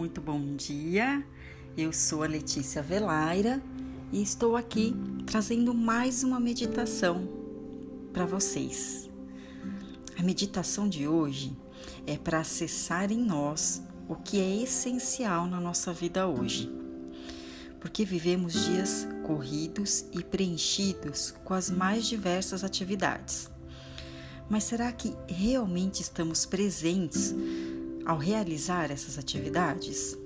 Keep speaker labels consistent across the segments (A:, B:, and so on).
A: muito bom dia. Eu sou a Letícia Velaira e estou aqui trazendo mais uma meditação para vocês. A meditação de hoje é para acessar em nós o que é essencial na nossa vida hoje. Porque vivemos dias corridos e preenchidos com as mais diversas atividades. Mas será que realmente estamos presentes ao realizar essas atividades?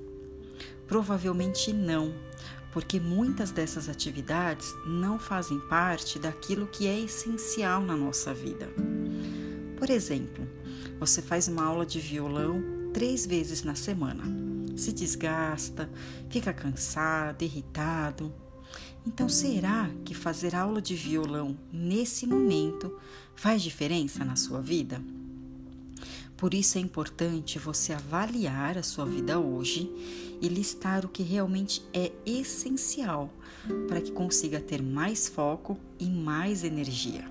A: Provavelmente não, porque muitas dessas atividades não fazem parte daquilo que é essencial na nossa vida. Por exemplo, você faz uma aula de violão três vezes na semana, se desgasta, fica cansado, irritado. Então, será que fazer aula de violão nesse momento faz diferença na sua vida? Por isso é importante você avaliar a sua vida hoje e listar o que realmente é essencial para que consiga ter mais foco e mais energia.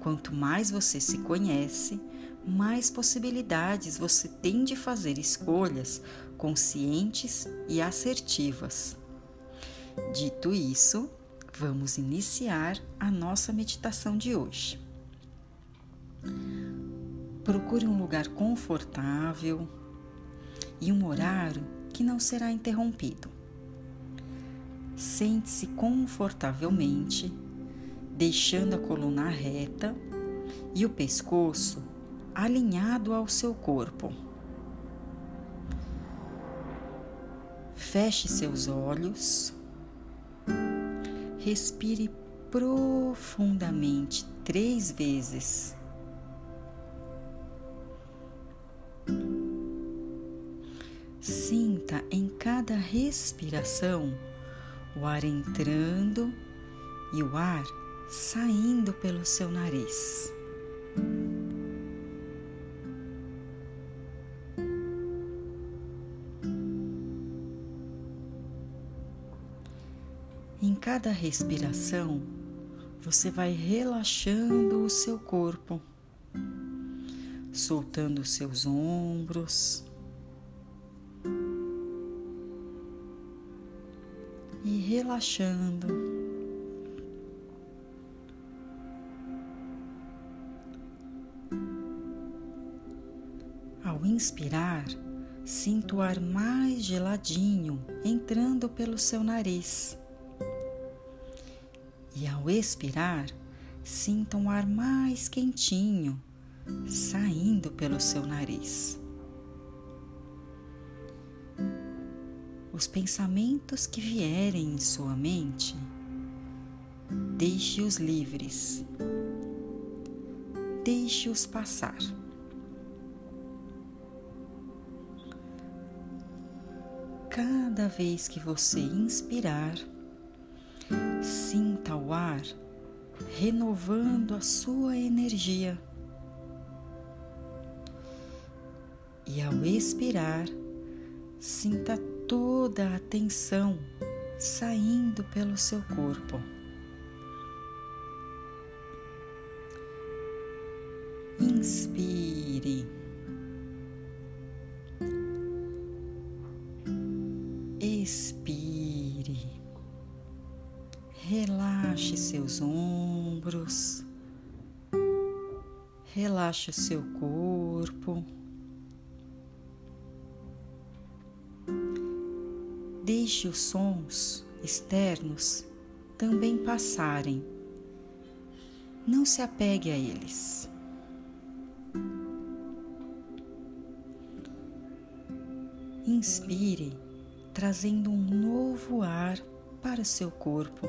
A: Quanto mais você se conhece, mais possibilidades você tem de fazer escolhas conscientes e assertivas. Dito isso, vamos iniciar a nossa meditação de hoje. Procure um lugar confortável e um horário que não será interrompido. Sente-se confortavelmente, deixando a coluna reta e o pescoço alinhado ao seu corpo. Feche seus olhos, respire profundamente três vezes. Sinta em cada respiração o ar entrando e o ar saindo pelo seu nariz. Em cada respiração, você vai relaxando o seu corpo, soltando os seus ombros, e relaxando. Ao inspirar, sinto o ar mais geladinho entrando pelo seu nariz. E ao expirar, sinta um ar mais quentinho saindo pelo seu nariz. Os pensamentos que vierem em sua mente, deixe-os livres, deixe-os passar. Cada vez que você inspirar, sinta o ar renovando a sua energia. E ao expirar, sinta toda a tensão saindo pelo seu corpo. Inspire. Expire. Relaxe seus ombros. Relaxe o seu corpo. Deixe os sons externos também passarem. Não se apegue a eles. Inspire, trazendo um novo ar para seu corpo.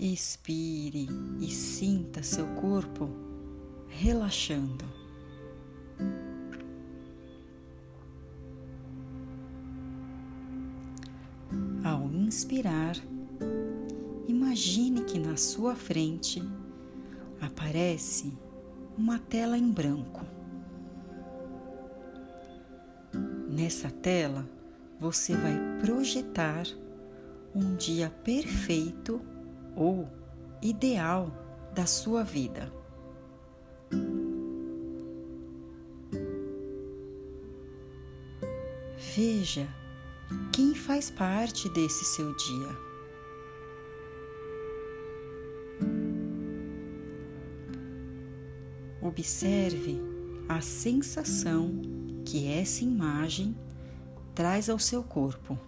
A: Expire e sinta seu corpo relaxando. inspirar, imagine que na sua frente aparece uma tela em branco. Nessa tela, você vai projetar um dia perfeito ou ideal da sua vida. Veja quem faz parte desse seu dia. Observe a sensação que essa imagem traz ao seu corpo.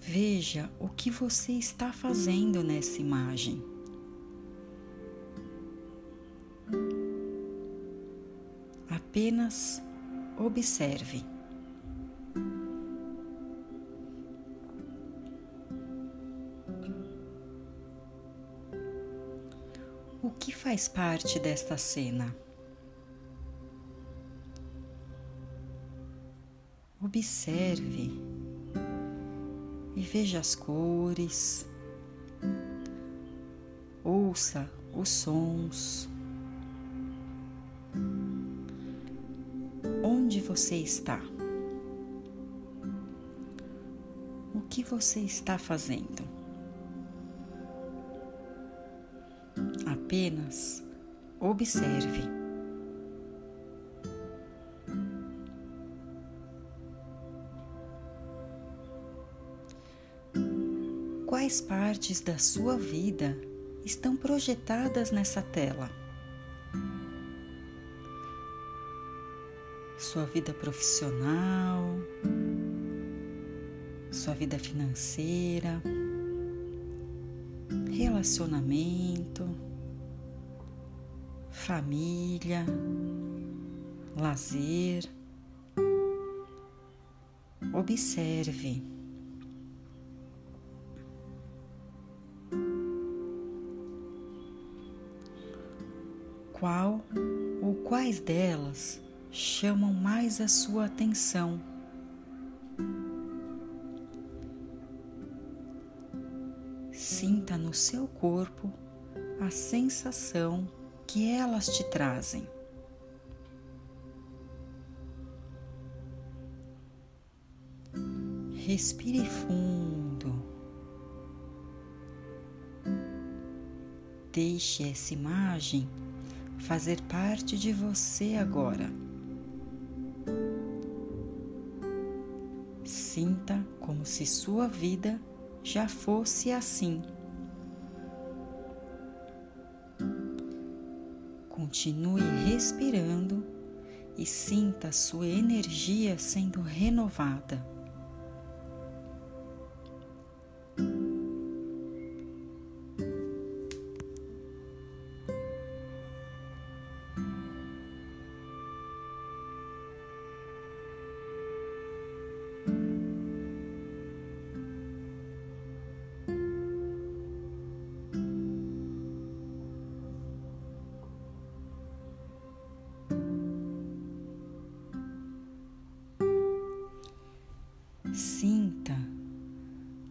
A: Veja o que você está fazendo nessa imagem. Apenas observe. O que faz parte desta cena? Observe e veja as cores, ouça os sons. Você está? O que você está fazendo? Apenas observe. Quais partes da sua vida estão projetadas nessa tela? Sua vida profissional, sua vida financeira, relacionamento, família, lazer. Observe. qual ou quais delas chamam mais a sua atenção. Sinta no seu corpo a sensação que elas te trazem. Respire fundo. Deixe essa imagem fazer parte de você agora. Sinta como se sua vida já fosse assim. Continue respirando e sinta sua energia sendo renovada.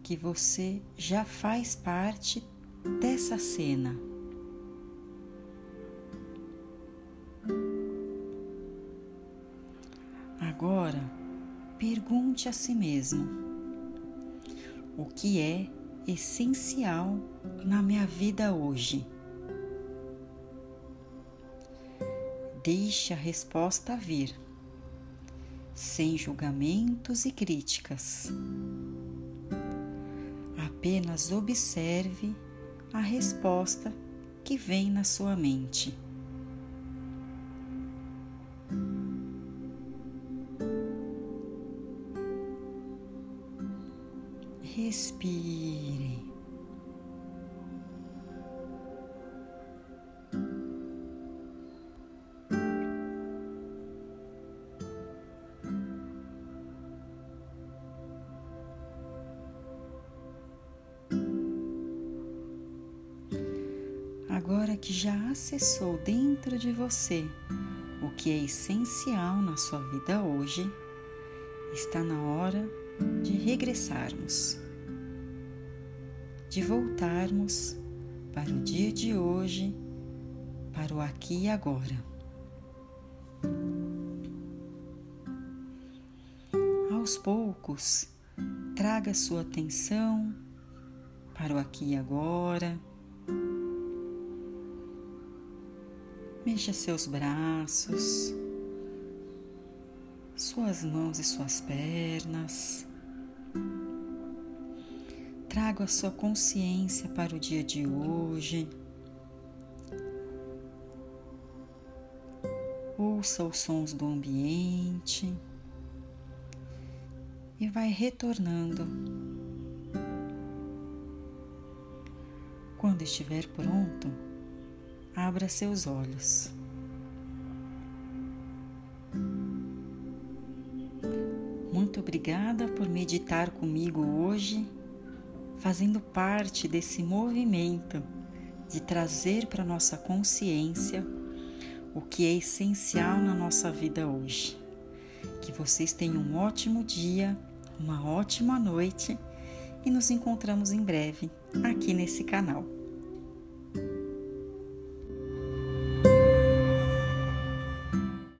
A: Que você já faz parte dessa cena. Agora, pergunte a si mesmo: o que é essencial na minha vida hoje? Deixe a resposta vir sem julgamentos e críticas. Apenas observe a resposta que vem na sua mente. Respire. Que já acessou dentro de você o que é essencial na sua vida hoje, está na hora de regressarmos, de voltarmos para o dia de hoje, para o aqui e agora. Aos poucos, traga sua atenção para o aqui e agora Mexa seus braços, suas mãos e suas pernas. Traga a sua consciência para o dia de hoje. Ouça os sons do ambiente e vai retornando. Quando estiver pronto, abra seus olhos. Muito obrigada por meditar comigo hoje, fazendo parte desse movimento de trazer para nossa consciência o que é essencial na nossa vida hoje. Que vocês tenham um ótimo dia, uma ótima noite e nos encontramos em breve aqui nesse canal.